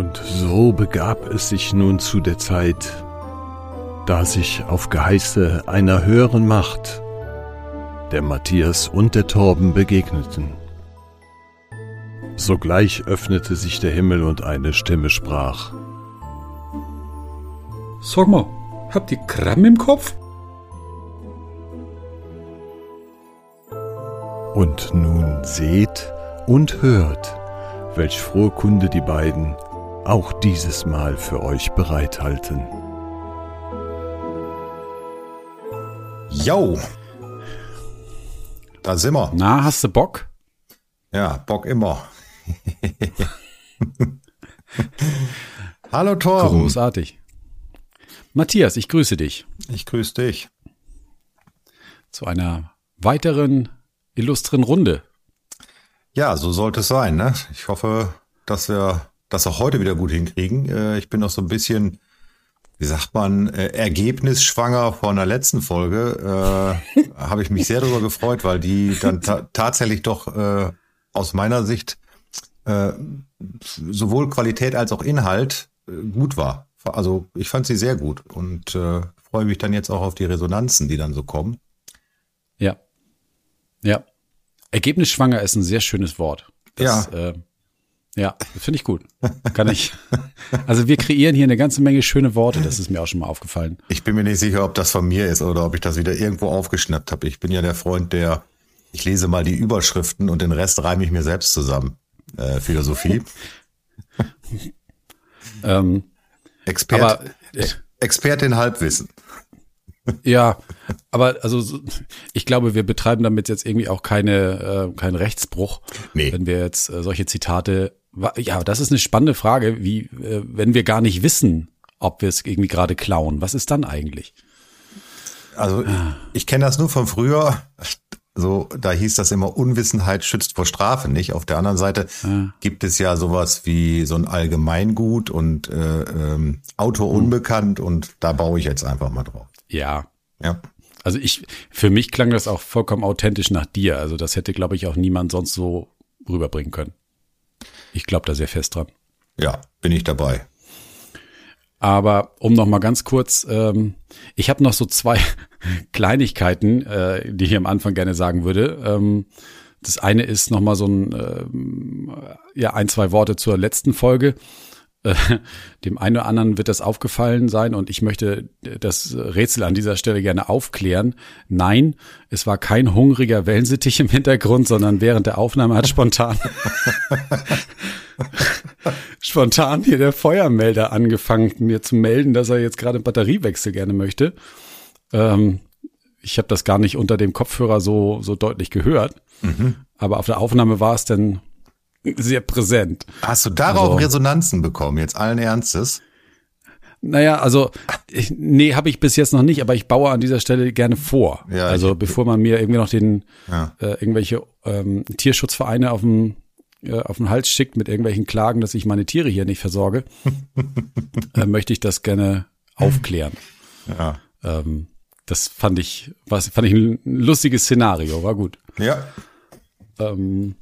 Und so begab es sich nun zu der Zeit, da sich auf Geheiße einer höheren Macht der Matthias und der Torben begegneten. Sogleich öffnete sich der Himmel und eine Stimme sprach. Sag mal, habt ihr Kram im Kopf? Und nun seht und hört, welch frohe Kunde die beiden auch dieses Mal für euch bereithalten. Yo! Da sind wir. Na, hast du Bock? Ja, Bock immer. Hallo Torben. Großartig. Matthias, ich grüße dich. Ich grüße dich. Zu einer weiteren illustren Runde. Ja, so sollte es sein. Ne? Ich hoffe, dass wir das auch heute wieder gut hinkriegen. Äh, ich bin noch so ein bisschen, wie sagt man, äh, ergebnisschwanger von der letzten Folge. Äh, Habe ich mich sehr darüber gefreut, weil die dann ta tatsächlich doch äh, aus meiner Sicht äh, sowohl Qualität als auch Inhalt äh, gut war. Also ich fand sie sehr gut und äh, freue mich dann jetzt auch auf die Resonanzen, die dann so kommen. Ja. Ja. Ergebnisschwanger ist ein sehr schönes Wort. Das, ja. Äh, ja, finde ich gut. Kann ich. Also wir kreieren hier eine ganze Menge schöne Worte, das ist mir auch schon mal aufgefallen. Ich bin mir nicht sicher, ob das von mir ist oder ob ich das wieder irgendwo aufgeschnappt habe. Ich bin ja der Freund, der ich lese mal die Überschriften und den Rest reime ich mir selbst zusammen. Äh, Philosophie. ähm, Expert, aber, äh, Expertin Halbwissen. Ja, aber also ich glaube, wir betreiben damit jetzt irgendwie auch keine äh, keinen Rechtsbruch, nee. wenn wir jetzt äh, solche Zitate. Ja, das ist eine spannende Frage, wie äh, wenn wir gar nicht wissen, ob wir es irgendwie gerade klauen. Was ist dann eigentlich? Also ich, ich kenne das nur von früher. So, da hieß das immer, Unwissenheit schützt vor Strafe nicht. Auf der anderen Seite ja. gibt es ja sowas wie so ein Allgemeingut und äh, ähm, Auto unbekannt und da baue ich jetzt einfach mal drauf. Ja. Ja. Also ich, für mich klang das auch vollkommen authentisch nach dir. Also das hätte, glaube ich, auch niemand sonst so rüberbringen können. Ich glaube da sehr fest dran. Ja, bin ich dabei. Aber um noch mal ganz kurz, ähm, ich habe noch so zwei Kleinigkeiten, äh, die ich am Anfang gerne sagen würde. Ähm, das eine ist noch mal so ein, ähm, ja, ein, zwei Worte zur letzten Folge. Äh, dem einen oder anderen wird das aufgefallen sein und ich möchte das Rätsel an dieser Stelle gerne aufklären. Nein, es war kein hungriger Wellensittich im Hintergrund, sondern während der Aufnahme hat spontan spontan hier der Feuermelder angefangen, mir zu melden, dass er jetzt gerade Batteriewechsel gerne möchte. Ähm, ich habe das gar nicht unter dem Kopfhörer so, so deutlich gehört. Mhm. Aber auf der Aufnahme war es dann sehr präsent. Hast du darauf also, Resonanzen bekommen, jetzt allen Ernstes? Naja, also ich, nee, habe ich bis jetzt noch nicht, aber ich baue an dieser Stelle gerne vor. Ja, also ich, bevor man mir irgendwie noch den ja. äh, irgendwelche ähm, Tierschutzvereine auf dem äh, auf den Hals schickt mit irgendwelchen Klagen, dass ich meine Tiere hier nicht versorge, äh, möchte ich das gerne aufklären. Ja. Ähm, das fand ich, was fand ich ein lustiges Szenario, war gut. Ja. Ähm,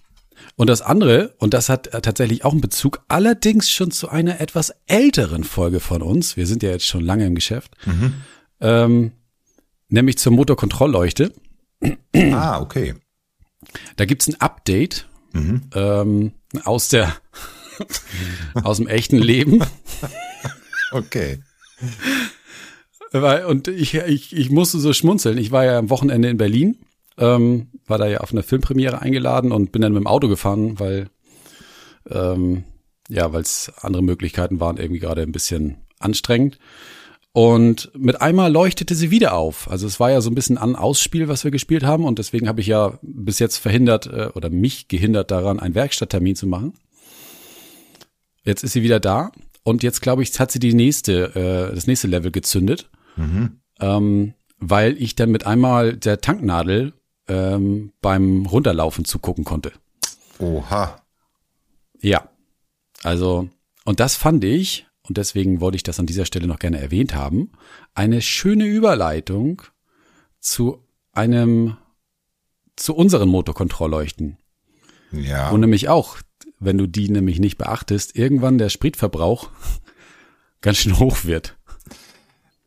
und das andere, und das hat tatsächlich auch einen Bezug, allerdings schon zu einer etwas älteren Folge von uns. Wir sind ja jetzt schon lange im Geschäft. Mhm. Ähm, nämlich zur Motorkontrollleuchte. Ah, okay. Da gibt's ein Update mhm. ähm, aus der aus dem echten Leben. Okay. Und ich, ich, ich musste so schmunzeln. Ich war ja am Wochenende in Berlin, ähm, war da ja auf einer Filmpremiere eingeladen und bin dann mit dem Auto gefahren, weil ähm, ja, weil es andere Möglichkeiten waren, irgendwie gerade ein bisschen anstrengend. Und mit einmal leuchtete sie wieder auf. Also es war ja so ein bisschen an Ausspiel, was wir gespielt haben. Und deswegen habe ich ja bis jetzt verhindert äh, oder mich gehindert daran, einen Werkstatttermin zu machen. Jetzt ist sie wieder da. Und jetzt glaube ich, hat sie die nächste, äh, das nächste Level gezündet. Mhm. Ähm, weil ich dann mit einmal der Tanknadel ähm, beim Runterlaufen zugucken konnte. Oha. Ja. Also, und das fand ich und deswegen wollte ich das an dieser Stelle noch gerne erwähnt haben, eine schöne Überleitung zu einem, zu unseren Motorkontrollleuchten. Ja. Wo nämlich auch wenn du die nämlich nicht beachtest, irgendwann der Spritverbrauch ganz schön hoch wird.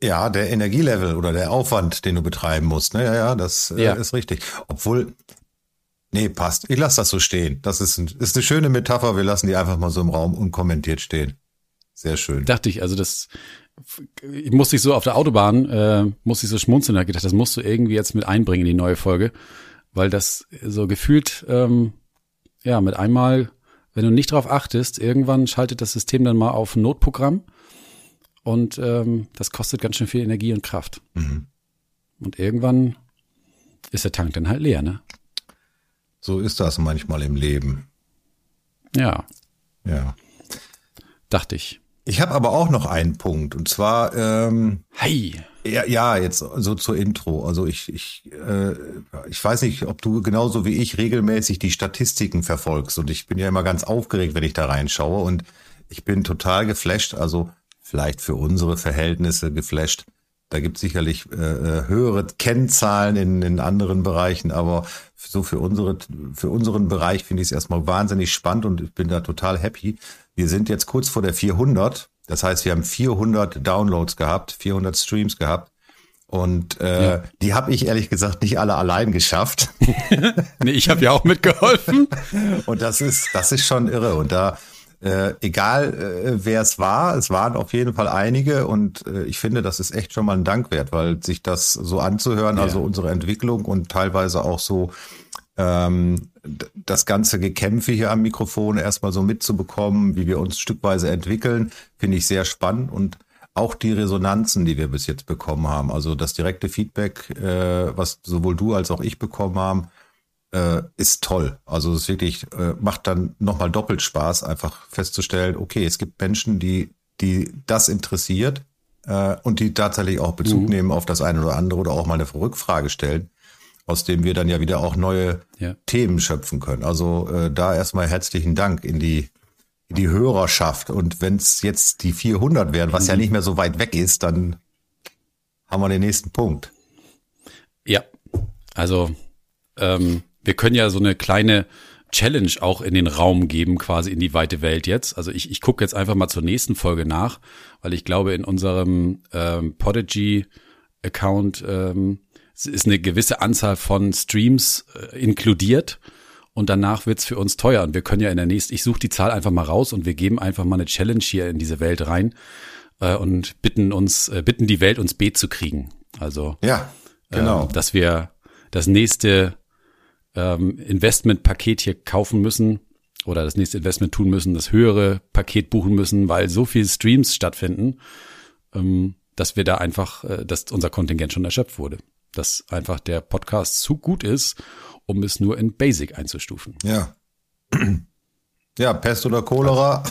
Ja, der Energielevel oder der Aufwand, den du betreiben musst. Ne? Ja, ja, das äh, Ja. ist richtig. Obwohl, nee, passt. Ich lasse das so stehen. Das ist, ein, ist eine schöne Metapher. Wir lassen die einfach mal so im Raum unkommentiert stehen. Sehr schön. Dachte ich, also das ich musste ich so auf der Autobahn, äh, musste ich so schmunzeln, da gedacht, das musst du irgendwie jetzt mit einbringen in die neue Folge, weil das so gefühlt, ähm, ja, mit einmal, wenn du nicht drauf achtest, irgendwann schaltet das System dann mal auf Notprogramm und ähm, das kostet ganz schön viel Energie und Kraft. Mhm. Und irgendwann ist der Tank dann halt leer, ne? So ist das manchmal im Leben. Ja, Ja. dachte ich. Ich habe aber auch noch einen Punkt und zwar ähm, Hey, ja, ja jetzt so zur Intro. Also ich ich äh, ich weiß nicht, ob du genauso wie ich regelmäßig die Statistiken verfolgst und ich bin ja immer ganz aufgeregt, wenn ich da reinschaue und ich bin total geflasht. Also vielleicht für unsere Verhältnisse geflasht. Da gibt sicherlich äh, äh, höhere Kennzahlen in, in anderen Bereichen, aber so für unsere für unseren Bereich finde ich es erstmal wahnsinnig spannend und ich bin da total happy. Wir sind jetzt kurz vor der 400. Das heißt, wir haben 400 Downloads gehabt, 400 Streams gehabt. Und äh, Ja. die habe ich ehrlich gesagt nicht alle allein geschafft. nee, ich habe ja auch mitgeholfen. Und das ist, das ist schon irre. Und da, äh, egal äh, wer es war, es waren auf jeden Fall einige. Und äh, ich finde, das ist echt schon mal ein Dank wert, weil sich das so anzuhören, Ja. also unsere Entwicklung und teilweise auch so ähm, das ganze Gekämpfe hier am Mikrofon erstmal so mitzubekommen, wie wir uns stückweise entwickeln, finde ich sehr spannend und auch die Resonanzen, die wir bis jetzt bekommen haben, also das direkte Feedback, äh, was sowohl du als auch ich bekommen haben, äh, ist toll. Also es ist wirklich äh, macht dann nochmal doppelt Spaß, einfach festzustellen, okay, es gibt Menschen, die die das interessiert äh, und die tatsächlich auch Bezug nehmen auf das eine oder andere oder auch mal eine Rückfrage stellen, aus dem wir dann ja wieder auch neue Ja. Themen schöpfen können. Also äh, da erstmal herzlichen Dank in die in die Hörerschaft und wenn es jetzt die 400 wären, was ja nicht mehr so weit weg ist, dann haben wir den nächsten Punkt. Ja, also ähm, wir können ja so eine kleine Challenge auch in den Raum geben, quasi in die weite Welt jetzt. Also ich, ich gucke jetzt einfach mal zur nächsten Folge nach, weil ich glaube, in unserem ähm, Podigy-Account ähm, ist eine gewisse Anzahl von Streams äh, inkludiert und danach wird's für uns teuer. Und wir können ja in der nächsten, ich suche die Zahl einfach mal raus und wir geben einfach mal eine Challenge hier in diese Welt rein äh, und bitten uns, äh, bitten die Welt, uns B zu kriegen. Also Ja, genau. ähm, dass wir das nächste ähm, Investmentpaket hier kaufen müssen oder das nächste Investment tun müssen, das höhere Paket buchen müssen, weil so viele Streams stattfinden, ähm, dass wir da einfach, äh, dass unser Kontingent schon erschöpft wurde. Dass einfach der Podcast zu gut ist, um es nur in Basic einzustufen. Ja. Ja, Pest oder Cholera?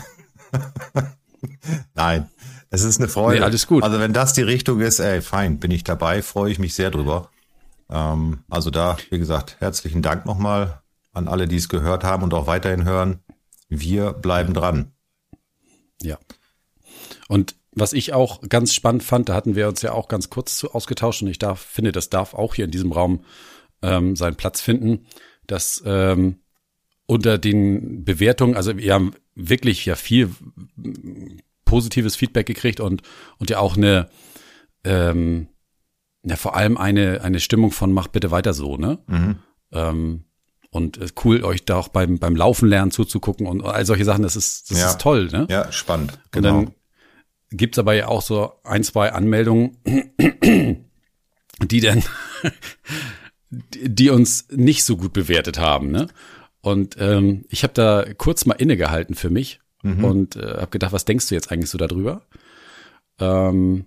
Nein, es ist eine Freude. Nee, alles gut. Also wenn das die Richtung ist, ey, fein, bin ich dabei, freue ich mich sehr drüber. Ähm, also da, wie gesagt, herzlichen Dank nochmal an alle, die es gehört haben und auch weiterhin hören. Wir bleiben dran. Ja. Und was ich auch ganz spannend fand, da hatten wir uns ja auch ganz kurz zu ausgetauscht und ich darf, finde, das darf auch hier in diesem Raum ähm, seinen Platz finden, dass ähm, unter den Bewertungen, also wir haben wirklich ja viel positives Feedback gekriegt und, und ja auch eine, ähm, ja vor allem eine, eine Stimmung von macht bitte weiter so, ne? Ähm, und ist cool, euch da auch beim, beim Laufen lernen zuzugucken und all solche Sachen, das ist, das Ja. ist toll, ne? Ja, spannend. Und Genau. dann gibt's aber ja auch so ein, zwei Anmeldungen, die dann, die uns nicht so gut bewertet haben. Ne? Und ähm, ich habe da kurz mal innegehalten für mich und äh, habe gedacht, was denkst du jetzt eigentlich so darüber? Ähm,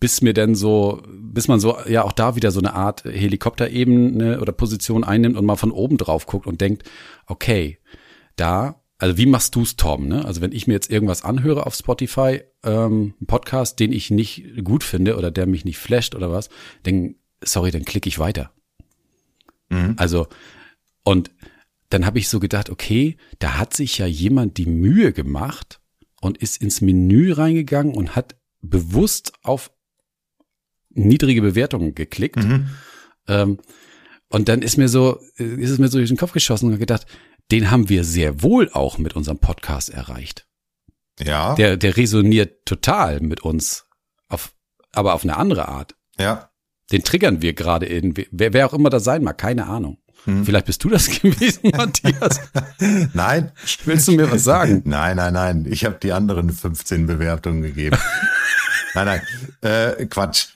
bis mir denn so, bis man so ja auch da wieder so eine Art Helikopterebene oder Position einnimmt und mal von oben drauf guckt und denkt, okay, da, also wie machst du's, Tom? Ne? Also wenn ich mir jetzt irgendwas anhöre auf Spotify, ähm, einen Podcast, den ich nicht gut finde oder der mich nicht flasht oder was, dann, sorry, dann klicke ich weiter. Also, und dann habe ich so gedacht, okay, da hat sich ja jemand die Mühe gemacht und ist ins Menü reingegangen und hat bewusst auf niedrige Bewertungen geklickt. Ähm, und dann ist mir so, äh, ist es mir so durch den Kopf geschossen und gedacht, den haben wir sehr wohl auch mit unserem Podcast erreicht. Ja. Der, der resoniert total mit uns, auf, aber auf eine andere Art. ja. Den triggern wir gerade in, wer, wer auch immer das sein mag, keine Ahnung. Hm. Vielleicht bist du das gewesen, Matthias. Nein. Willst du mir was sagen? Nein, nein, nein. Ich habe die anderen 15 Bewertungen gegeben. nein, nein. Äh, Quatsch.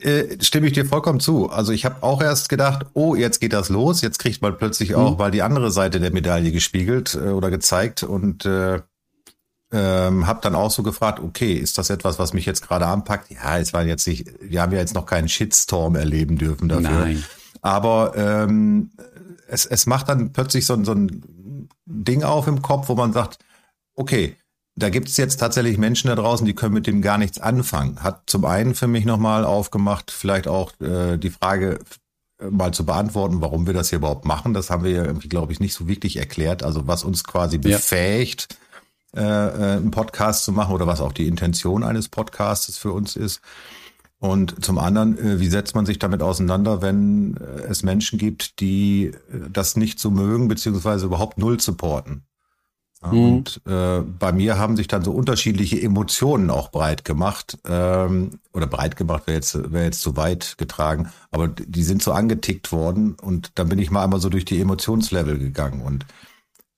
Äh, stimme ich dir vollkommen zu. Also ich habe auch erst gedacht, oh, jetzt geht das los. Jetzt kriegt man plötzlich auch mal die andere Seite der Medaille gespiegelt äh, oder gezeigt und äh, ähm, habe dann auch so gefragt, okay, ist das etwas, was mich jetzt gerade anpackt? Ja, es war jetzt nicht, wir haben ja jetzt noch keinen Shitstorm erleben dürfen dafür. Nein. Aber ähm, es, es macht dann plötzlich so, ein- so ein Ding auf im Kopf, wo man sagt, okay, da gibt es jetzt tatsächlich Menschen da draußen, die können mit dem gar nichts anfangen. Hat zum einen für mich nochmal aufgemacht, vielleicht auch äh, die Frage äh, mal zu beantworten, warum wir das hier überhaupt machen. Das haben wir ja irgendwie, glaube ich, nicht so wirklich erklärt. Also was uns quasi Ja. befähigt, äh, äh, einen Podcast zu machen oder was auch die Intention eines Podcastes für uns ist. Und zum anderen, äh, wie setzt man sich damit auseinander, wenn äh, es Menschen gibt, die äh, das nicht so mögen, beziehungsweise überhaupt null supporten? Mhm. Und äh, bei mir haben sich dann so unterschiedliche Emotionen auch breit gemacht. Ähm, oder breit gemacht wäre jetzt, wäre jetzt zu weit getragen, aber die sind so angetickt worden und dann bin ich mal einmal so durch die Emotionslevel gegangen und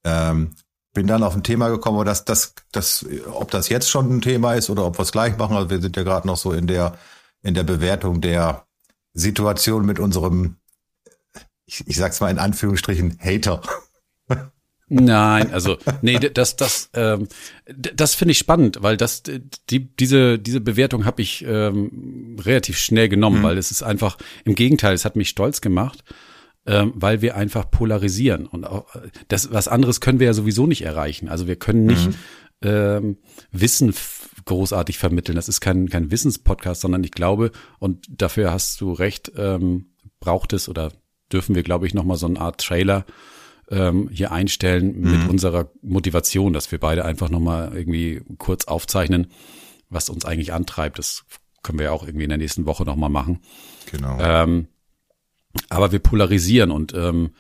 ähm, bin dann auf ein Thema gekommen, dass das, das, ob das jetzt schon ein Thema ist oder ob wir es gleich machen. Also wir sind ja gerade noch so in der in der Bewertung der Situation mit unserem, ich, ich sag's mal in Anführungsstrichen, Hater. Nein, also nee, das das ähm, das finde ich spannend, weil das die diese diese Bewertung habe ich ähm, relativ schnell genommen, weil es ist einfach im Gegenteil, es hat mich stolz gemacht, ähm, weil wir einfach polarisieren und auch, das was anderes können wir ja sowieso nicht erreichen. Also wir können nicht ähm, Wissen großartig vermitteln. Das ist kein kein Wissenspodcast, sondern ich glaube und dafür hast du recht, ähm, braucht es oder dürfen wir glaube ich noch mal so eine Art Trailer ähm, hier einstellen mit unserer Motivation, dass wir beide einfach nochmal irgendwie kurz aufzeichnen, was uns eigentlich antreibt. Das können wir ja auch irgendwie in der nächsten Woche nochmal machen. Genau. Ähm, aber wir polarisieren und ähm,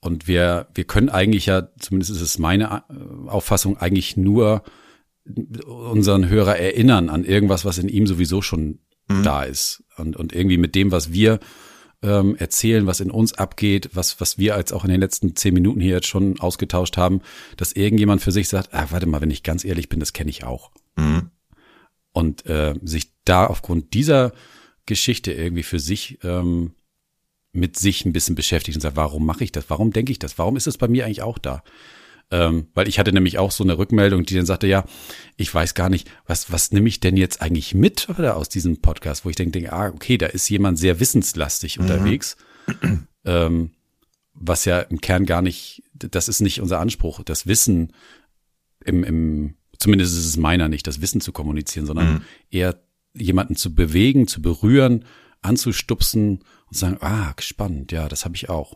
und wir wir können eigentlich ja, zumindest ist es meine äh, Auffassung, eigentlich nur unseren Hörer erinnern an irgendwas, was in ihm sowieso schon da ist und und irgendwie mit dem, was wir ähm, erzählen, was in uns abgeht, was was wir als auch in den letzten zehn Minuten hier jetzt schon ausgetauscht haben, dass irgendjemand für sich sagt, ah, warte mal, wenn ich ganz ehrlich bin, das kenne ich auch Mhm. und äh, sich da aufgrund dieser Geschichte irgendwie für sich ähm, mit sich ein bisschen beschäftigt und sagt, warum mache ich das? Warum denke ich das? Warum ist es bei mir eigentlich auch da? Ähm, weil ich hatte nämlich auch so eine Rückmeldung, die dann sagte, ja, ich weiß gar nicht, was, was nehme ich denn jetzt eigentlich mit oder aus diesem Podcast, wo ich denke, denke, ah, okay, da ist jemand sehr wissenslastig unterwegs, ähm, was ja im Kern gar nicht, das ist nicht unser Anspruch, das Wissen im, im zumindest ist es meiner nicht, das Wissen zu kommunizieren, sondern eher jemanden zu bewegen, zu berühren, anzustupsen und sagen, ah, spannend, ja, das habe ich auch.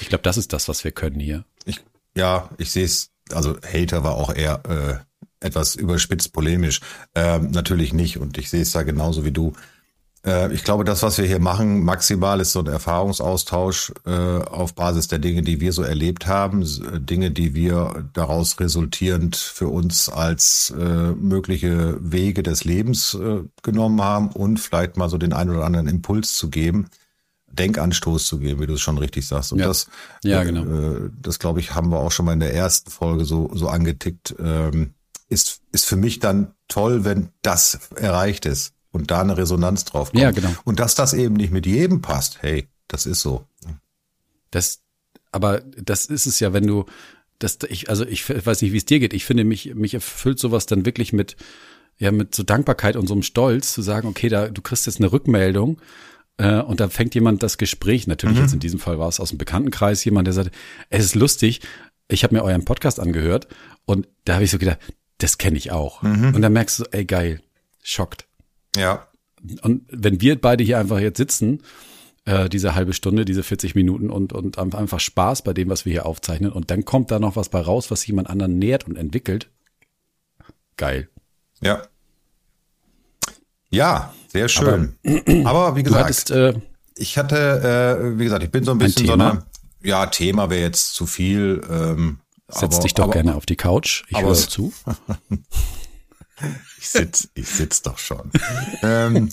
Ich glaube, das ist das, was wir können hier. Ich, ja, ich sehe es, also Hater war auch eher äh, etwas überspitzt polemisch. Ähm, natürlich nicht und ich sehe es da genauso wie du. Äh, ich glaube, das, was wir hier machen, maximal ist so ein Erfahrungsaustausch äh, auf Basis der Dinge, die wir so erlebt haben, äh, Dinge, die wir daraus resultierend für uns als äh, mögliche Wege des Lebens äh, genommen haben und vielleicht mal so den einen oder anderen Impuls zu geben. Denkanstoß zu geben, wie du es schon richtig sagst. Und Ja. das, Ja, genau. äh, das glaube ich, haben wir auch schon mal in der ersten Folge so, so angetickt. Ähm, ist, ist für mich dann toll, wenn das erreicht ist und da eine Resonanz drauf kommt. Ja, genau. Und dass das eben nicht mit jedem passt, hey, das ist so. Das, aber das ist es ja, wenn du, das, ich, also ich weiß nicht, wie es dir geht. Ich finde, mich, mich erfüllt sowas dann wirklich mit, ja, mit so Dankbarkeit und so einem Stolz zu sagen, okay, da, du kriegst jetzt eine Rückmeldung, äh, und da fängt jemand das Gespräch, natürlich jetzt in diesem Fall war es aus dem Bekanntenkreis, jemand, der sagt, es ist lustig, ich habe mir euren Podcast angehört und da habe ich so gedacht, das kenne ich auch. Und dann merkst du, ey geil, schockt. Ja, Und wenn wir beide hier einfach jetzt sitzen, äh, diese halbe Stunde, diese 40 Minuten und, und einfach Spaß bei dem, was wir hier aufzeichnen und dann kommt da noch was bei raus, was jemand anderen nährt und entwickelt. Geil. ja. Ja, sehr schön. Aber, wie Du gesagt, hattest, äh, ich hatte, äh, wie gesagt, ich bin so ein bisschen so Thema? eine, ja, Thema wäre jetzt zu viel. Ähm, Setz aber, dich doch aber, gerne auf die Couch. Ich höre zu. ich sitz, ich sitz doch schon. ähm,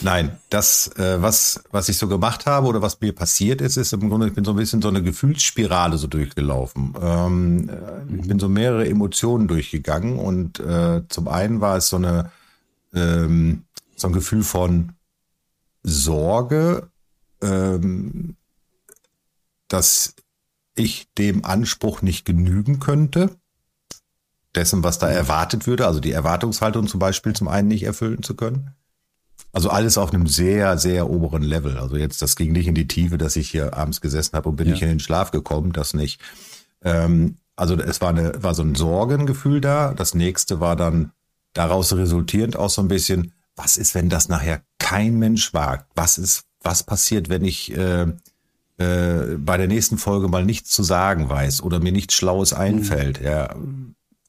nein, das, äh, was, was ich so gemacht habe oder was mir passiert ist, ist im Grunde, ich bin so ein bisschen so eine Gefühlsspirale so durchgelaufen. Ähm, äh, ich bin so mehrere Emotionen durchgegangen und äh, zum einen war es so eine, ähm, so ein Gefühl von Sorge, ähm, dass ich dem Anspruch nicht genügen könnte, dessen, was da erwartet würde, also die Erwartungshaltung zum Beispiel zum einen nicht erfüllen zu können. Also alles auf einem sehr, sehr oberen Level. Also jetzt, das ging nicht in die Tiefe, dass ich hier abends gesessen habe und bin ja. nicht in den Schlaf gekommen, das nicht. Ähm, also es war, eine, war so ein Sorgengefühl da. Das nächste war dann daraus resultierend auch so ein bisschen, was ist, wenn das nachher kein Mensch wagt? Was ist, was passiert, wenn ich äh, äh, bei der nächsten Folge mal nichts zu sagen weiß oder mir nichts Schlaues einfällt? Mhm. Ja,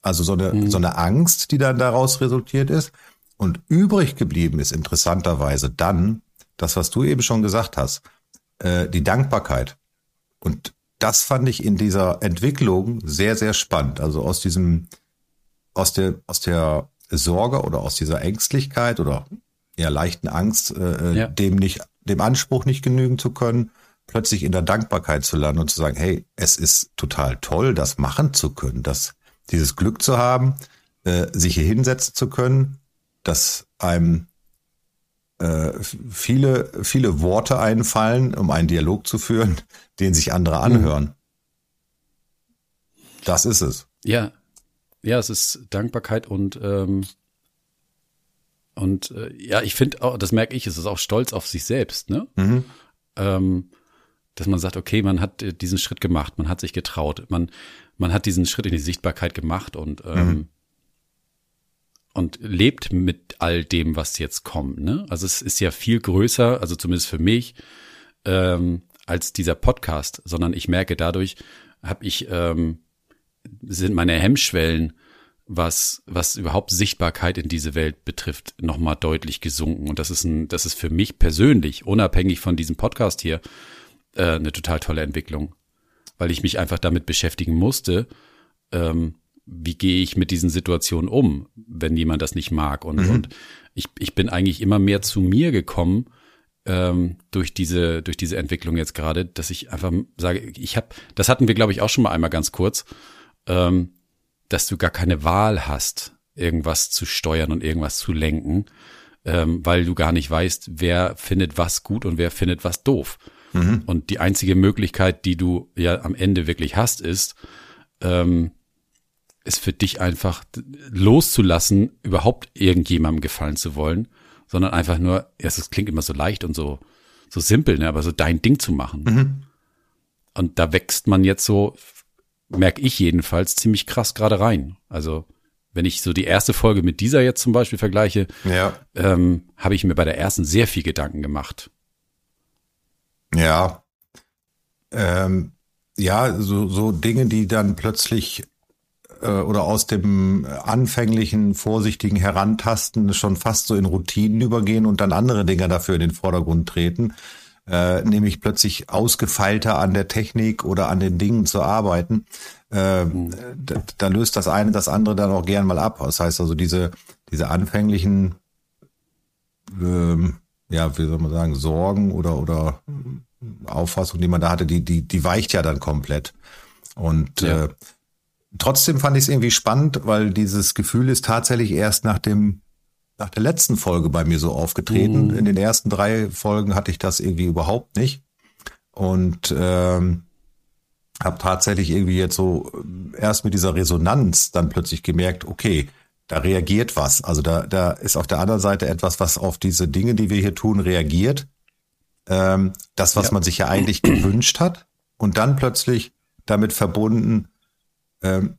also so eine, mhm. so eine Angst, die dann daraus resultiert ist. Und übrig geblieben ist interessanterweise dann das, was du eben schon gesagt hast, äh, die Dankbarkeit. Und das fand ich in dieser Entwicklung sehr, sehr spannend. Also aus diesem, aus der, aus der Sorge oder aus dieser Ängstlichkeit oder eher leichten Angst, äh, äh, ja. dem nicht, dem Anspruch nicht genügen zu können, plötzlich in der Dankbarkeit zu landen und zu sagen, hey, es ist total toll, das machen zu können, das, dieses Glück zu haben, äh, sich hier hinsetzen zu können, dass einem äh, viele, viele Worte einfallen, um einen Dialog zu führen, den sich andere mhm. anhören. Mhm. Das ist es. Ja, ja, es ist Dankbarkeit und ähm, und äh, ja, ich finde auch, das merke ich, es ist auch Stolz auf sich selbst, ne? Mhm. Ähm, dass man sagt, okay, man hat äh, diesen Schritt gemacht, man hat sich getraut, man man hat diesen Schritt in die Sichtbarkeit gemacht und ähm, mhm. und lebt mit all dem, was jetzt kommt. Ne? Also es ist ja viel größer, also zumindest für mich, ähm, als dieser Podcast, sondern ich merke dadurch, habe ich ähm, sind meine Hemmschwellen, was, was überhaupt Sichtbarkeit in diese Welt betrifft, nochmal deutlich gesunken. Und das ist ein, das ist für mich persönlich, unabhängig von diesem Podcast hier, äh, eine total tolle Entwicklung. Weil ich mich einfach damit beschäftigen musste, ähm, wie gehe ich mit diesen Situationen um, wenn jemand das nicht mag. Und, mhm. und ich, ich bin eigentlich immer mehr zu mir gekommen, ähm, durch diese durch diese Entwicklung jetzt gerade, dass ich einfach sage, ich habe, das hatten wir glaube ich auch schon mal einmal ganz kurz ähm, dass du gar keine Wahl hast, irgendwas zu steuern und irgendwas zu lenken, ähm, weil du gar nicht weißt, wer findet was gut und wer findet was doof. Mhm. Und die einzige Möglichkeit, die du ja am Ende wirklich hast, ist, ähm, ist für dich einfach loszulassen, überhaupt irgendjemandem gefallen zu wollen, sondern einfach nur, ja, es klingt immer so leicht und so, so simpel, ne, aber so dein Ding zu machen. Mhm. Und da wächst man jetzt so merke ich jedenfalls, ziemlich krass gerade rein. Also wenn ich so die erste Folge mit dieser jetzt zum Beispiel vergleiche, ja. ähm, habe ich mir bei der ersten sehr viel Gedanken gemacht. Ja. Ähm, ja, so, so Dinge, die dann plötzlich äh, oder aus dem anfänglichen, vorsichtigen Herantasten schon fast so in Routinen übergehen und dann andere Dinge dafür in den Vordergrund treten äh, nämlich plötzlich ausgefeilter an der Technik oder an den Dingen zu arbeiten, äh, da, da, löst das eine das andere dann auch gern mal ab. Das heißt also diese diese anfänglichen ähm, ja, wie soll man sagen, Sorgen oder oder Auffassung, die man da hatte, die die die weicht ja dann komplett. Und ja. äh, trotzdem fand ich es irgendwie spannend, weil dieses Gefühl ist tatsächlich erst nach dem nach der letzten Folge bei mir so aufgetreten. Mhm. In den ersten drei Folgen hatte ich das irgendwie überhaupt nicht. Und ähm, habe tatsächlich irgendwie jetzt so äh, erst mit dieser Resonanz dann plötzlich gemerkt, okay, da reagiert was. Also da, da ist auf der anderen Seite etwas, was auf diese Dinge, die wir hier tun, reagiert. Ähm, das, was ja. man sich ja eigentlich gewünscht hat. Und dann plötzlich damit verbunden, ähm,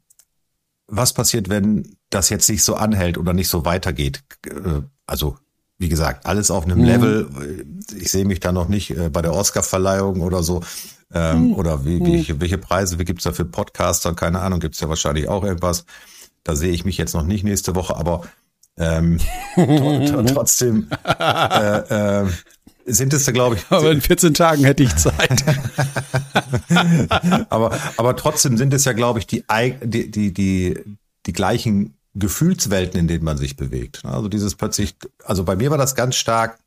was passiert, wenn das jetzt nicht so anhält oder nicht so weitergeht? Äh, also, wie gesagt, alles auf einem mhm. Level. Ich sehe mich da noch nicht äh, bei der Oscar-Verleihung oder so. Ähm, mhm. Oder wie, wie, mhm. welche Preise, wie gibt's da für Podcaster? Keine Ahnung, gibt's ja wahrscheinlich auch irgendwas. Da sehe ich mich jetzt noch nicht nächste Woche, aber ähm, trotzdem, äh, äh, sind es da, glaube ich. Aber in 14 Tagen hätte ich Zeit. aber, aber trotzdem sind es ja, glaube ich, die, die, die, die, die gleichen Gefühlswelten, in denen man sich bewegt. Also dieses plötzlich, also bei mir war das ganz stark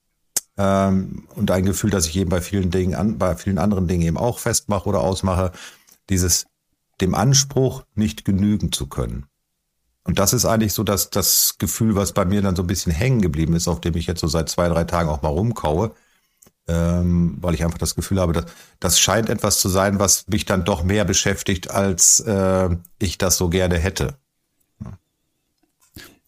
ähm, und ein Gefühl, dass ich eben bei vielen Dingen, an, bei vielen anderen Dingen eben auch festmache oder ausmache, dieses dem Anspruch nicht genügen zu können. Und das ist eigentlich so dass das Gefühl, was bei mir dann so ein bisschen hängen geblieben ist, auf dem ich jetzt so seit zwei, drei Tagen auch mal rumkaue, ähm, weil ich einfach das Gefühl habe, dass das scheint etwas zu sein, was mich dann doch mehr beschäftigt, als äh, ich das so gerne hätte.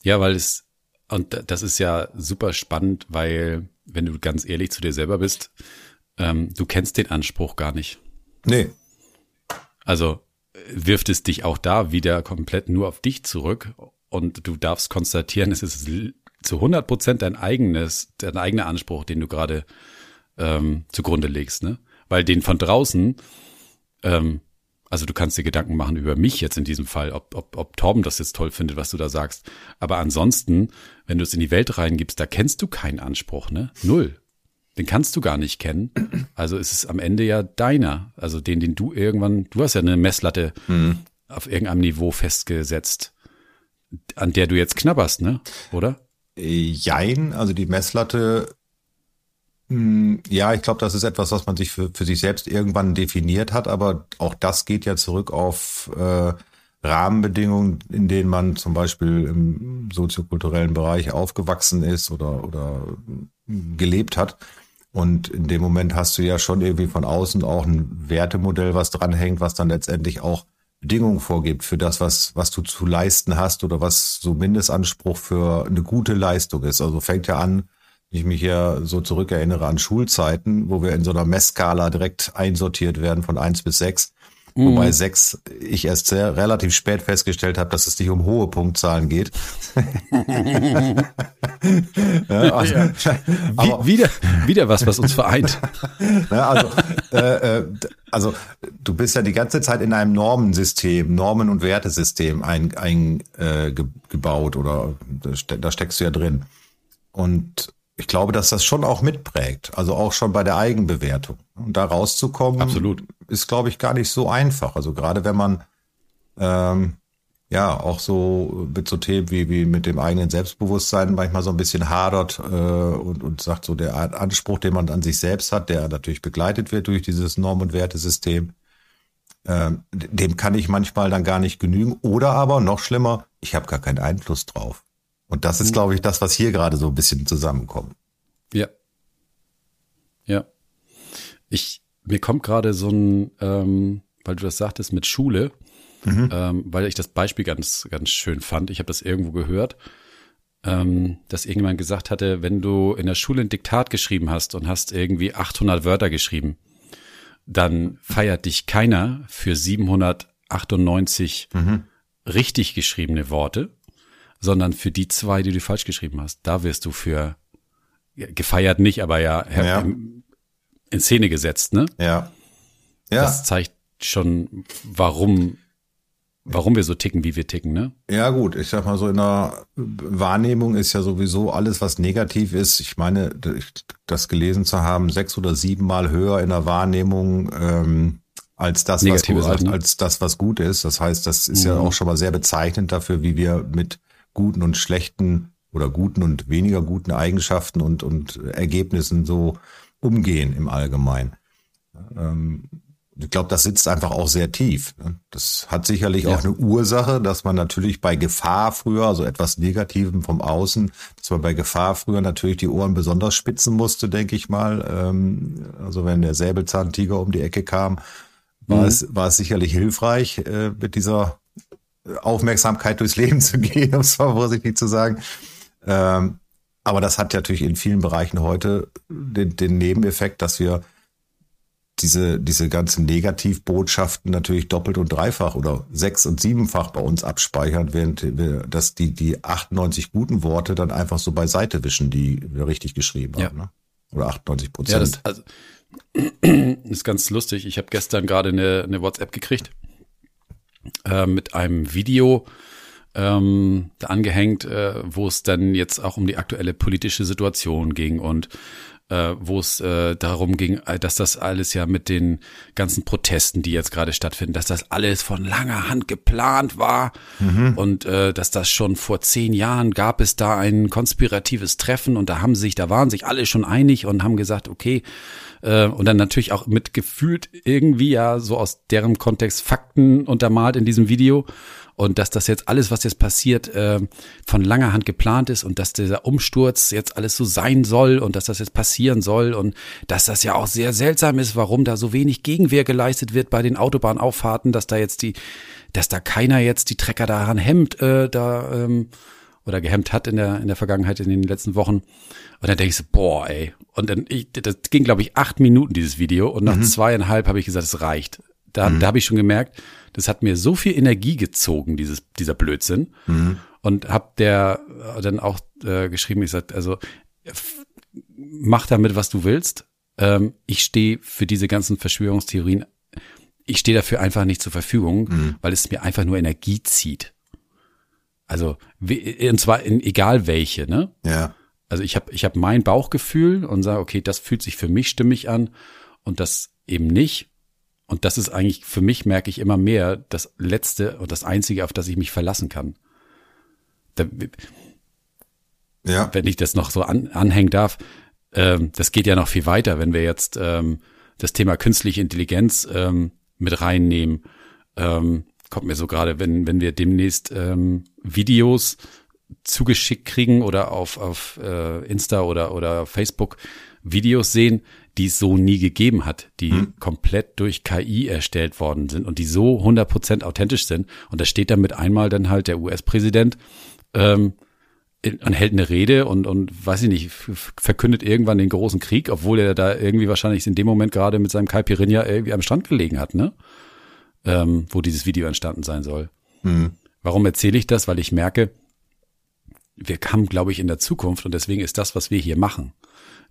Ja, weil es, und das ist ja super spannend, weil, wenn du ganz ehrlich zu dir selber bist, ähm, du kennst den Anspruch gar nicht. Nee. Also wirft es dich auch da wieder komplett nur auf dich zurück und du darfst konstatieren, es ist zu 100 Prozent dein eigenes, dein eigener Anspruch, den du gerade ähm, zugrunde legst, ne? Weil den von draußen, ähm, also du kannst dir Gedanken machen über mich jetzt in diesem Fall, ob, ob, ob Torben das jetzt toll findet, was du da sagst. Aber ansonsten, wenn du es in die Welt reingibst, da kennst du keinen Anspruch, ne? Null. Den kannst du gar nicht kennen. Also ist es am Ende ja deiner. Also den, den du irgendwann, du hast ja eine Messlatte mhm. auf irgendeinem Niveau festgesetzt, an der du jetzt knabberst, ne? Oder? Jein, also die Messlatte ja, ich glaube, das ist etwas, was man sich für, für sich selbst irgendwann definiert hat, aber auch das geht ja zurück auf äh, Rahmenbedingungen, in denen man zum Beispiel im soziokulturellen Bereich aufgewachsen ist oder, oder gelebt hat. Und in dem Moment hast du ja schon irgendwie von außen auch ein Wertemodell, was dranhängt, was dann letztendlich auch Bedingungen vorgibt für das, was, was du zu leisten hast oder was so Mindestanspruch für eine gute Leistung ist. Also fängt ja an, ich mich ja so zurückerinnere an Schulzeiten, wo wir in so einer Messskala direkt einsortiert werden von eins bis sechs. Mhm. Wobei sechs ich erst sehr relativ spät festgestellt habe, dass es nicht um hohe Punktzahlen geht. ja, also, ja. Aber, wieder, wieder was, was uns vereint. Ja, also, äh, äh, also du bist ja die ganze Zeit in einem Normensystem, Normen- und Wertesystem eingebaut ein, äh, gebaut oder da steckst du ja drin. Und ich glaube, dass das schon auch mitprägt, also auch schon bei der Eigenbewertung. Und da rauszukommen, Absolut. ist, glaube ich, gar nicht so einfach. Also gerade wenn man ähm, ja auch so mit so Themen wie, wie mit dem eigenen Selbstbewusstsein manchmal so ein bisschen hadert äh, und, und sagt, so der Anspruch, den man an sich selbst hat, der natürlich begleitet wird durch dieses Norm- und Wertesystem, äh, dem kann ich manchmal dann gar nicht genügen. Oder aber noch schlimmer, ich habe gar keinen Einfluss drauf. Und das ist, hm. glaube ich, das, was hier gerade so ein bisschen zusammenkommt. Ja. Ja. Ich, mir kommt gerade so ein, ähm, weil du das sagtest mit Schule, mhm. ähm, weil ich das Beispiel ganz, ganz schön fand. Ich habe das irgendwo gehört, ähm, dass irgendjemand gesagt hatte, wenn du in der Schule ein Diktat geschrieben hast und hast irgendwie 800 Wörter geschrieben, dann feiert dich keiner für 798 mhm. richtig geschriebene Worte, sondern für die zwei, die du falsch geschrieben hast. Da wirst du für gefeiert nicht, aber ja, ja. in Szene gesetzt, ne? Ja. Ja. Das zeigt schon, warum warum wir so ticken, wie wir ticken, ne? Ja, gut, ich sag mal so, in der Wahrnehmung ist ja sowieso alles, was negativ ist. Ich meine, das gelesen zu haben, sechs oder sieben Mal höher in der Wahrnehmung ähm, als das, was gut, als, als, das, was gut ist. Das heißt, das ist mhm. ja auch schon mal sehr bezeichnend dafür, wie wir mit guten und schlechten oder guten und weniger guten Eigenschaften und, und Ergebnissen so umgehen im Allgemeinen. Ähm, ich glaube, das sitzt einfach auch sehr tief. Ne? Das hat sicherlich ja. auch eine Ursache, dass man natürlich bei Gefahr früher, also etwas Negativem vom Außen, dass man bei Gefahr früher natürlich die Ohren besonders spitzen musste, denke ich mal. Ähm, also wenn der Säbelzahntiger um die Ecke kam, war, mhm. es, war es sicherlich hilfreich, äh, mit dieser Aufmerksamkeit durchs Leben zu gehen, um es mal vorsichtig zu sagen. Ähm, aber das hat natürlich in vielen Bereichen heute den, den Nebeneffekt, dass wir diese, diese ganzen Negativbotschaften natürlich doppelt und dreifach oder sechs- und siebenfach bei uns abspeichern, während wir, dass die, die 98 guten Worte dann einfach so beiseite wischen, die wir richtig geschrieben ja. haben. Ne? Oder 98 Prozent. Ja, das also, ist ganz lustig. Ich habe gestern gerade eine, eine WhatsApp gekriegt äh, mit einem Video ähm, angehängt, äh, wo es dann jetzt auch um die aktuelle politische Situation ging. Und äh, wo es äh, darum ging, äh, dass das alles ja mit den ganzen Protesten, die jetzt gerade stattfinden, dass das alles von langer Hand geplant war mhm. und äh, dass das schon vor zehn Jahren gab es da ein konspiratives Treffen und da haben sich, da waren sich alle schon einig und haben gesagt, okay, äh, und dann natürlich auch mit gefühlt irgendwie ja so aus deren Kontext Fakten untermalt in diesem Video und dass das jetzt alles, was jetzt passiert, äh, von langer Hand geplant ist und dass dieser Umsturz jetzt alles so sein soll und dass das jetzt passieren soll und dass das ja auch sehr seltsam ist, warum da so wenig Gegenwehr geleistet wird bei den Autobahnauffahrten, dass da jetzt die, dass da keiner jetzt die Trecker daran hemmt, äh, da ähm, oder gehemmt hat in der in der Vergangenheit in den letzten Wochen. Und dann denke ich so, boah, ey. Und dann ich, das ging glaube ich acht Minuten dieses Video und nach mhm. zweieinhalb habe ich gesagt, es reicht. Da, mhm. da habe ich schon gemerkt, das hat mir so viel Energie gezogen, dieses, dieser Blödsinn. Mhm. Und hab der äh, dann auch äh, geschrieben, ich sag, also mach damit, was du willst. Ähm, ich stehe für diese ganzen Verschwörungstheorien, ich stehe dafür einfach nicht zur Verfügung, mhm. weil es mir einfach nur Energie zieht. Also, und zwar in egal welche, ne? Ja. Also ich habe ich hab mein Bauchgefühl und sage, okay, das fühlt sich für mich stimmig an und das eben nicht. Und das ist eigentlich, für mich merke ich immer mehr, das Letzte und das Einzige, auf das ich mich verlassen kann. Da, ja. Wenn ich das noch so an, anhängen darf, ähm, das geht ja noch viel weiter, wenn wir jetzt ähm, das Thema künstliche Intelligenz ähm, mit reinnehmen. Ähm, kommt mir so gerade, wenn, wenn wir demnächst ähm, Videos zugeschickt kriegen oder auf, auf äh, Insta oder, oder Facebook Videos sehen, die es so nie gegeben hat, die hm. komplett durch KI erstellt worden sind und die so 100% authentisch sind. Und da steht damit einmal dann halt der US-Präsident ähm, und hält eine Rede und, und weiß ich nicht, verkündet irgendwann den großen Krieg, obwohl er da irgendwie wahrscheinlich in dem Moment gerade mit seinem Caipirinha irgendwie am Strand gelegen hat, ne? Ähm, wo dieses Video entstanden sein soll. Hm. Warum erzähle ich das? Weil ich merke, wir haben, glaube ich, in der Zukunft und deswegen ist das, was wir hier machen,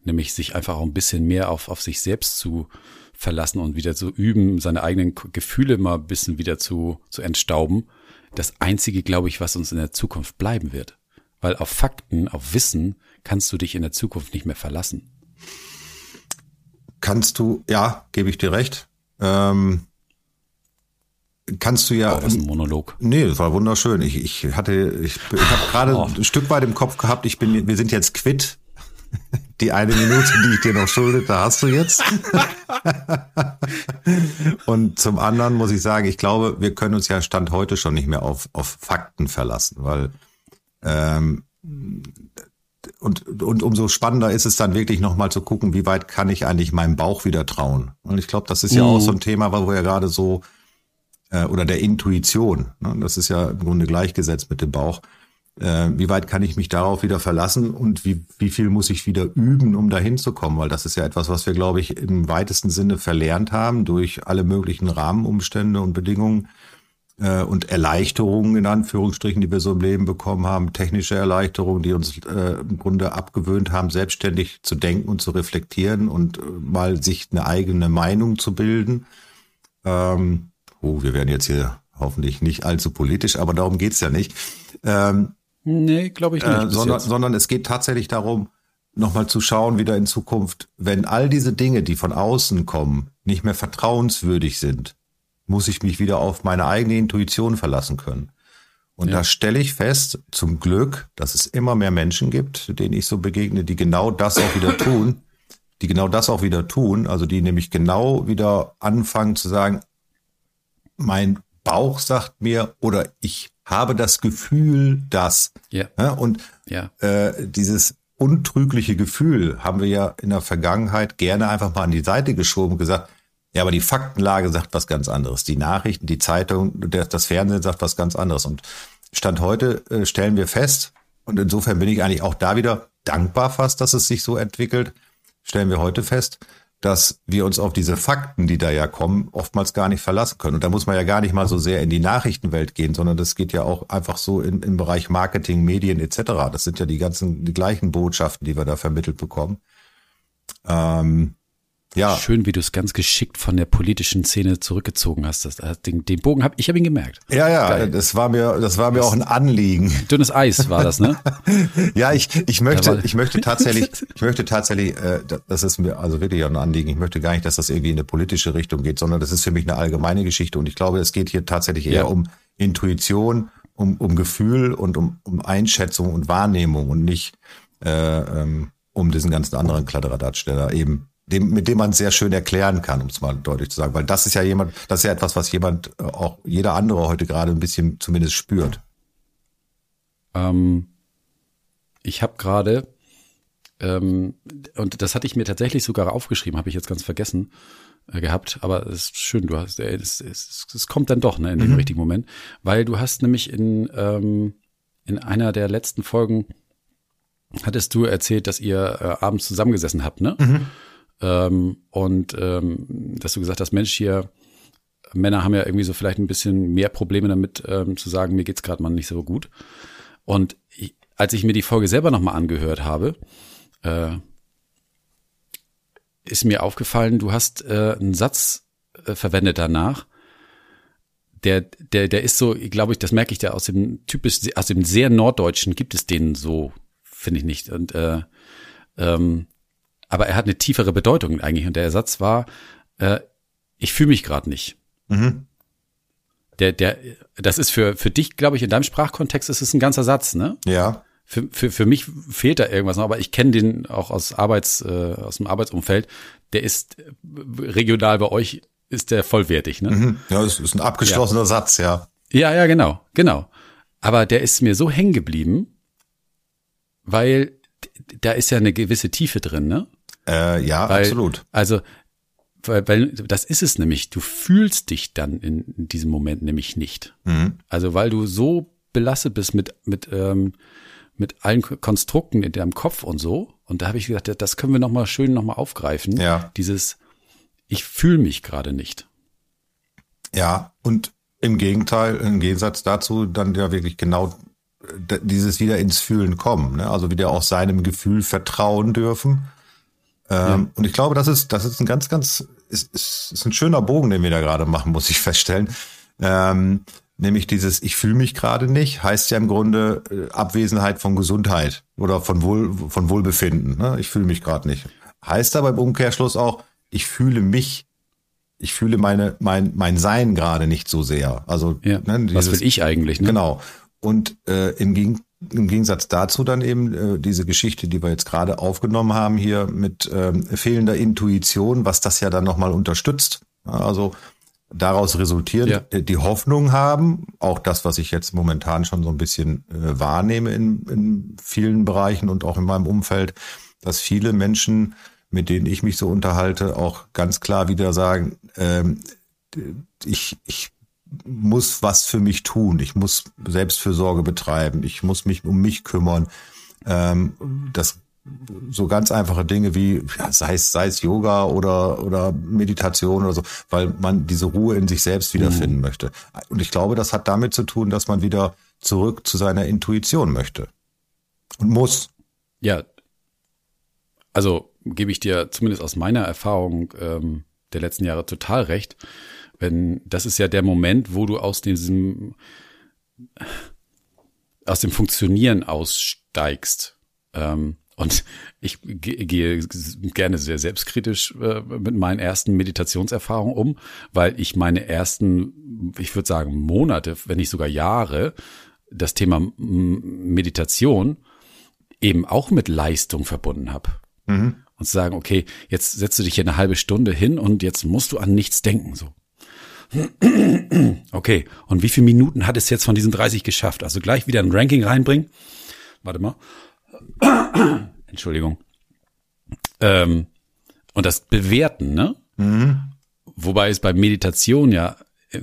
nämlich sich einfach auch ein bisschen mehr auf, auf sich selbst zu verlassen und wieder zu üben, seine eigenen Gefühle mal ein bisschen wieder zu, zu entstauben. Das einzige, glaube ich, was uns in der Zukunft bleiben wird. Weil auf Fakten, auf Wissen kannst du dich in der Zukunft nicht mehr verlassen. Kannst du, ja, gebe ich dir recht. Ähm, kannst du ja. Oh, was ein Monolog. Nee, das war wunderschön. Ich, ich hatte, ich, ich habe gerade oh. ein Stück weit im Kopf gehabt, ich bin, wir sind jetzt quitt die eine Minute, die ich dir noch schuldete, hast du jetzt. und zum anderen muss ich sagen, ich glaube, wir können uns ja Stand heute schon nicht mehr auf, auf Fakten verlassen, weil ähm, und, und umso spannender ist es dann wirklich nochmal zu gucken, wie weit kann ich eigentlich meinem Bauch wieder trauen. Und ich glaube, das ist ja mm. auch so ein Thema, wo wir ja gerade so, äh, oder der Intuition, ne? das ist ja im Grunde gleichgesetzt mit dem Bauch äh, wie weit kann ich mich darauf wieder verlassen und wie, wie viel muss ich wieder üben, um dahin zu kommen? Weil das ist ja etwas, was wir, glaube ich, im weitesten Sinne verlernt haben durch alle möglichen Rahmenumstände und Bedingungen äh, und Erleichterungen in Anführungsstrichen, die wir so im Leben bekommen haben, technische Erleichterungen, die uns äh, im Grunde abgewöhnt haben, selbstständig zu denken und zu reflektieren und äh, mal sich eine eigene Meinung zu bilden. Ähm, oh, wir werden jetzt hier hoffentlich nicht allzu politisch, aber darum geht's ja nicht. Ähm, Nee, glaube ich nicht. Äh, sondern, sondern es geht tatsächlich darum, nochmal zu schauen, wieder in Zukunft, wenn all diese Dinge, die von außen kommen, nicht mehr vertrauenswürdig sind, muss ich mich wieder auf meine eigene Intuition verlassen können. Und ja. da stelle ich fest, zum Glück, dass es immer mehr Menschen gibt, denen ich so begegne, die genau das auch wieder tun, die genau das auch wieder tun, also die nämlich genau wieder anfangen zu sagen, mein Bauch sagt mir oder ich habe das Gefühl, dass. Ja. ja und ja. Äh, dieses untrügliche Gefühl haben wir ja in der Vergangenheit gerne einfach mal an die Seite geschoben und gesagt, ja, aber die Faktenlage sagt was ganz anderes. Die Nachrichten, die Zeitung, das Fernsehen sagt was ganz anderes. Und Stand heute äh, stellen wir fest, und insofern bin ich eigentlich auch da wieder dankbar fast, dass es sich so entwickelt, stellen wir heute fest, dass wir uns auf diese Fakten, die da ja kommen, oftmals gar nicht verlassen können. Und da muss man ja gar nicht mal so sehr in die Nachrichtenwelt gehen, sondern das geht ja auch einfach so in, im Bereich Marketing, Medien etc. Das sind ja die ganzen, die gleichen Botschaften, die wir da vermittelt bekommen. Ähm, Ja. Schön, wie du es ganz geschickt von der politischen Szene zurückgezogen hast. Das, das, den, den Bogen habe ich habe ihn gemerkt. Ja, ja, Geil. das war mir, das war mir auch ein Anliegen. Dünnes Eis war das, ne? Ja, ich, ich möchte, ich möchte tatsächlich, ich möchte tatsächlich, äh, das ist mir also wirklich auch ein Anliegen. Ich möchte gar nicht, dass das irgendwie in eine politische Richtung geht, sondern das ist für mich eine allgemeine Geschichte. Und ich glaube, es geht hier tatsächlich eher Ja. um Intuition, um, um Gefühl und um, um Einschätzung und Wahrnehmung und nicht äh, ähm, um diesen ganzen anderen Kladderadatsch, der da eben dem, mit dem man sehr schön erklären kann, um es mal deutlich zu sagen, weil das ist ja jemand, das ist ja etwas, was jemand, äh, auch jeder andere heute gerade ein bisschen zumindest spürt. Ähm, ich habe gerade, ähm, und das hatte ich mir tatsächlich sogar aufgeschrieben, habe ich jetzt ganz vergessen äh, gehabt, aber es ist schön, du hast, äh, es, es, es kommt dann doch ne, in dem richtigen Moment, weil du hast nämlich in, ähm, in einer der letzten Folgen hattest du erzählt, dass ihr äh, abends zusammengesessen habt, ne? Ähm, und ähm, dass du gesagt hast, Mensch, hier Männer haben ja irgendwie so vielleicht ein bisschen mehr Probleme damit ähm, zu sagen, mir geht's gerade mal nicht so gut. Und ich, als ich mir die Folge selber nochmal angehört habe, äh, ist mir aufgefallen, du hast äh, einen Satz äh, verwendet danach, der, der, der ist so, glaube ich, das merke ich da aus dem typisch, aus dem sehr Norddeutschen gibt es den so, finde ich nicht. Und äh, ähm, aber er hat eine tiefere Bedeutung eigentlich. Und der Satz war, äh, ich fühle mich gerade nicht. Mhm. Der, der, das ist für, für dich, glaube ich, in deinem Sprachkontext ist es ein ganzer Satz, ne? Ja, Für, für, für mich fehlt da irgendwas noch, aber ich kenne den auch aus Arbeits, äh, aus dem Arbeitsumfeld. Der ist äh, regional bei euch ist der vollwertig, ne? Mhm. Ja, es ist ein abgeschlossener Satz, ja. Ja, ja, genau, genau. Aber der ist mir so hängen geblieben, weil da ist ja eine gewisse Tiefe drin, ne? Äh, ja, Weil, absolut. Also, weil, weil das ist es nämlich. Du fühlst dich dann in, in diesem Moment nämlich nicht. Mhm. Also, weil du so belastet bist mit, mit, ähm, mit allen Ko- Konstrukten in deinem Kopf und so. Und da habe ich gedacht, das können wir nochmal schön nochmal aufgreifen. Ja. Dieses, ich fühle mich gerade nicht. Ja, und im Gegenteil, im Gegensatz dazu dann ja wirklich genau äh, dieses wieder ins Fühlen kommen, ne? also wieder auch seinem Gefühl vertrauen dürfen. Ähm, Und ich glaube, das ist, das ist ein ganz, ganz, ist, ist, ist ein schöner Bogen, den wir da gerade machen, muss ich feststellen. Ähm, nämlich dieses, ich fühle mich gerade nicht, heißt ja im Grunde äh, Abwesenheit von Gesundheit oder von Wohl, von Wohlbefinden. Ne? Ich fühle mich gerade nicht. Heißt aber im Umkehrschluss auch, ich fühle mich ich fühle meine, mein, mein Sein gerade nicht so sehr. Also, Ja. ne, Was dieses- will ich eigentlich, ne? Genau. Und äh, im, Gegen, im Gegensatz dazu dann eben äh, diese Geschichte, die wir jetzt gerade aufgenommen haben hier mit ähm, fehlender Intuition, was das ja dann nochmal unterstützt. Also daraus resultierend Ja. äh, die Hoffnung haben, auch das, was ich jetzt momentan schon so ein bisschen äh, wahrnehme in, in vielen Bereichen und auch in meinem Umfeld, dass viele Menschen, mit denen ich mich so unterhalte, auch ganz klar wieder sagen, ähm, ich, ich muss was für mich tun. Ich muss Selbstfürsorge betreiben. Ich muss mich um mich kümmern. Ähm, das so ganz einfache Dinge wie ja, sei es sei es Yoga oder oder Meditation oder so, weil man diese Ruhe in sich selbst wiederfinden möchte. Und ich glaube, das hat damit zu tun, dass man wieder zurück zu seiner Intuition möchte und muss. Ja, also gebe ich dir zumindest aus meiner Erfahrung ähm, der letzten Jahre total recht. Wenn das ist ja der Moment, wo du aus diesem aus dem Funktionieren aussteigst. Ähm, und ich ge- gehe gerne sehr selbstkritisch äh, mit meinen ersten Meditationserfahrungen um, weil ich meine ersten, ich würde sagen Monate, wenn nicht sogar Jahre, das Thema Meditation eben auch mit Leistung verbunden habe. Und zu sagen, okay, jetzt setzt du dich hier eine halbe Stunde hin und jetzt musst du an nichts denken, so. Okay, und wie viele Minuten hat es jetzt von diesen 30 geschafft? Also gleich wieder ein Ranking reinbringen. Warte mal. Entschuldigung. Ähm, und das Bewerten, ne? Wobei es bei Meditation ja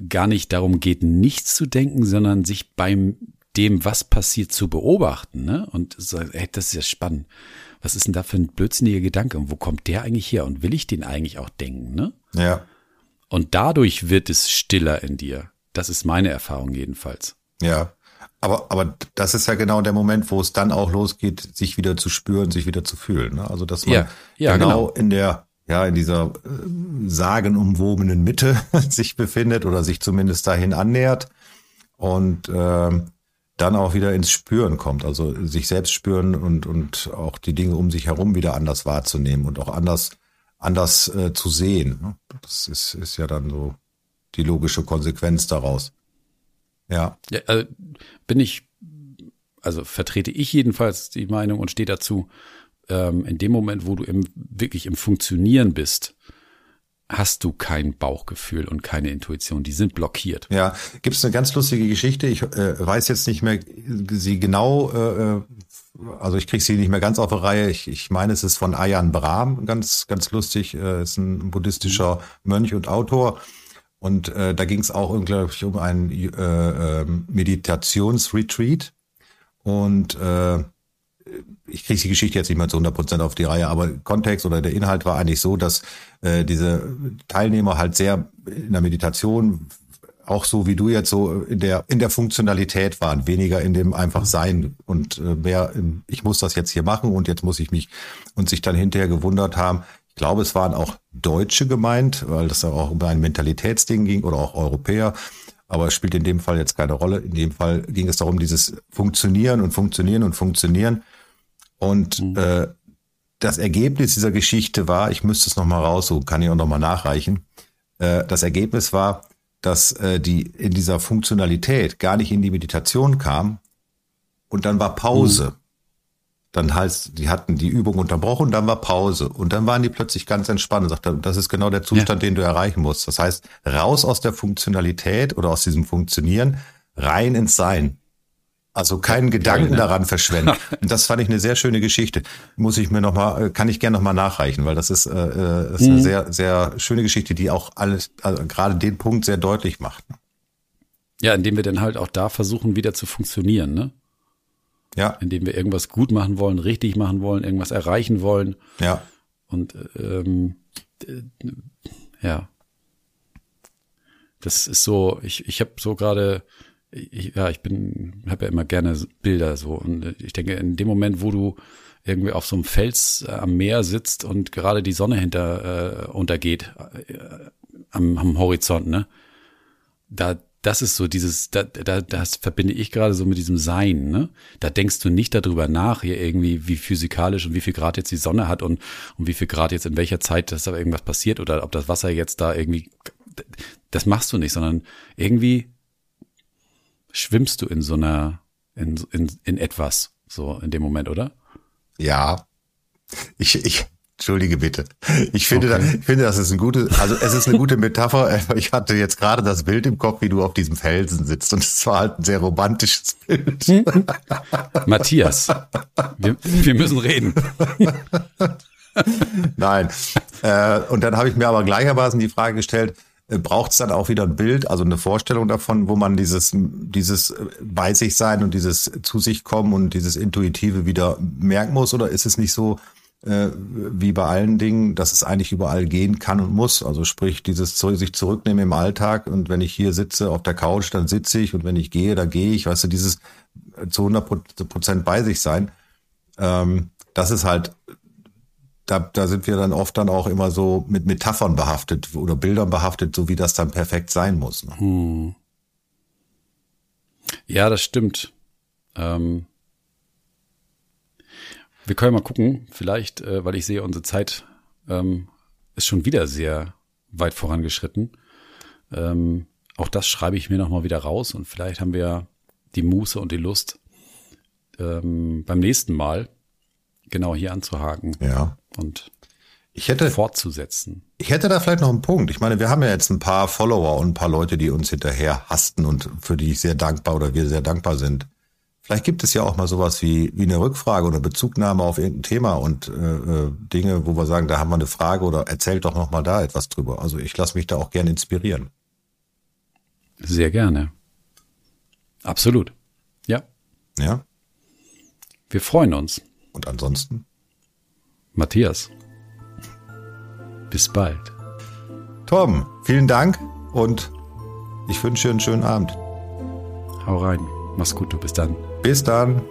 gar nicht darum geht, nichts zu denken, sondern sich beim dem, was passiert, zu beobachten, ne? Und so, ey, das ist ja spannend. Was ist denn da für ein blödsinniger Gedanke? Und wo kommt der eigentlich her? Und will ich den eigentlich auch denken, ne? Ja, Und dadurch wird es stiller in dir. Das ist meine Erfahrung jedenfalls. ja. Aber, aber das ist ja genau der Moment, wo es dann auch losgeht, sich wieder zu spüren, sich wieder zu fühlen. Ne? Also dass man Ja, ja, genau, genau. in der ja in dieser äh, sagenumwobenen Mitte sich befindet oder sich zumindest dahin annähert und äh, dann auch wieder ins Spüren kommt, also sich selbst spüren und und auch die Dinge um sich herum wieder anders wahrzunehmen und auch anders anders äh, zu sehen. Ne? Das ist ist ja dann so die logische Konsequenz daraus. Ja. ja also bin ich, also vertrete ich jedenfalls die Meinung und stehe dazu, ähm, in dem Moment, wo du im, wirklich im Funktionieren bist, hast du kein Bauchgefühl und keine Intuition. Die sind blockiert. Ja, gibt es eine ganz lustige Geschichte. Ich äh, weiß jetzt nicht mehr sie genau, äh, also ich kriege sie nicht mehr ganz auf die Reihe. Ich, ich meine, es ist von Ayan Brahm, ganz ganz lustig. Äh, ist ein buddhistischer Mönch und Autor. Und äh, da ging es auch, glaube ich, um einen äh, äh, Meditationsretreat. Und äh, ich kriege die Geschichte jetzt nicht mehr zu 100 Prozent auf die Reihe, aber Kontext oder der Inhalt war eigentlich so, dass äh, diese Teilnehmer halt sehr in der Meditation auch so wie du jetzt so in der in der Funktionalität waren, weniger in dem einfach sein und äh, mehr im, ich muss das jetzt hier machen und jetzt muss ich mich und sich dann hinterher gewundert haben, ich glaube, es waren auch Deutsche gemeint, weil das auch um ein Mentalitätsding ging oder auch Europäer. Aber es spielt in dem Fall jetzt keine Rolle. In dem Fall ging es darum, dieses Funktionieren und Funktionieren und Funktionieren. Und mhm. äh, das Ergebnis dieser Geschichte war, ich müsste es nochmal raus, so kann ich auch nochmal nachreichen. Äh, das Ergebnis war, dass äh, die in dieser Funktionalität gar nicht in die Meditation kam und dann war Pause. Mhm. Dann heißt, die hatten die Übung unterbrochen, dann war Pause und dann waren die plötzlich ganz entspannt und sagten, das ist genau der Zustand, ja. den du erreichen musst. Das heißt, raus aus der Funktionalität oder aus diesem Funktionieren, rein ins Sein. Also keinen Gedanken ne? daran verschwenden. Und das fand ich eine sehr schöne Geschichte. Muss ich mir noch mal, äh, kann ich gerne noch mal nachreichen, weil das ist, äh, äh ist mhm. eine sehr, sehr schöne Geschichte, die auch alles, also gerade den Punkt sehr deutlich macht. Ja, indem wir dann halt auch da versuchen, wieder zu funktionieren, ne? Ja. Indem wir irgendwas gut machen wollen, richtig machen wollen, irgendwas erreichen wollen. Ja. Und ähm, ja. Das ist so, ich, ich habe so gerade, ja, ich bin, habe ja immer gerne Bilder so. Und ich denke, in dem Moment, wo du irgendwie auf so einem Fels äh, am Meer sitzt und gerade die Sonne hinter äh, untergeht äh, am, am Horizont, ne? Da, das ist so dieses, da, da, das verbinde ich gerade so mit diesem Sein, ne? Da denkst du nicht darüber nach, hier irgendwie, wie physikalisch und wie viel Grad jetzt die Sonne hat und, und wie viel Grad jetzt in welcher Zeit, dass da irgendwas passiert oder ob das Wasser jetzt da irgendwie, das machst du nicht, sondern irgendwie schwimmst du in so einer, in, in, in etwas, so in dem Moment, oder? Ja. Ich, ich, Entschuldige bitte. Ich finde, okay. ich finde, das ist ein gute, also es ist eine gute Metapher. Ich hatte jetzt gerade das Bild im Kopf, wie du auf diesem Felsen sitzt und es war halt ein sehr romantisches Bild. Matthias, wir, wir müssen reden. Nein. Äh, und dann habe ich mir aber gleichermaßen die Frage gestellt, braucht es dann auch wieder ein Bild, also eine Vorstellung davon, wo man dieses, dieses äh, bei sich sein und dieses zu sich kommen und dieses Intuitive wieder merken muss? Oder ist es nicht so, äh, wie bei allen Dingen, dass es eigentlich überall gehen kann und muss. Also sprich, dieses sich zurücknehmen im Alltag und wenn ich hier sitze auf der Couch, dann sitze ich und wenn ich gehe, dann gehe ich. Weißt du, dieses zu 100 Prozent bei sich sein, ähm, das ist halt, da, da sind wir dann oft dann auch immer so mit Metaphern behaftet oder Bildern behaftet, so wie das dann perfekt sein muss. Ne? Hm. Ja, das stimmt. Ähm wir können mal gucken, vielleicht, äh, weil ich sehe, unsere Zeit ähm, ist schon wieder sehr weit vorangeschritten. Ähm, auch das schreibe ich mir nochmal wieder raus und vielleicht haben wir die Muße und die Lust, ähm, beim nächsten Mal genau hier anzuhaken. Ja. Und ich hätte, fortzusetzen. Ich hätte da vielleicht noch einen Punkt. Ich meine, wir haben ja jetzt ein paar Follower und ein paar Leute, die uns hinterher hasten und für die ich sehr dankbar oder wir sehr dankbar sind. Vielleicht gibt es ja auch mal sowas wie, wie eine Rückfrage oder Bezugnahme auf irgendein Thema und äh, äh, Dinge, wo wir sagen, da haben wir eine Frage oder erzählt doch noch mal da etwas drüber. Also ich lasse mich da auch gerne inspirieren. Sehr gerne. Absolut. Ja. Ja. Wir freuen uns. Und ansonsten? Matthias. Bis bald. Tom, vielen Dank und ich wünsche dir einen schönen Abend. Hau rein. Mach's gut, du. Bis dann. Bis dann.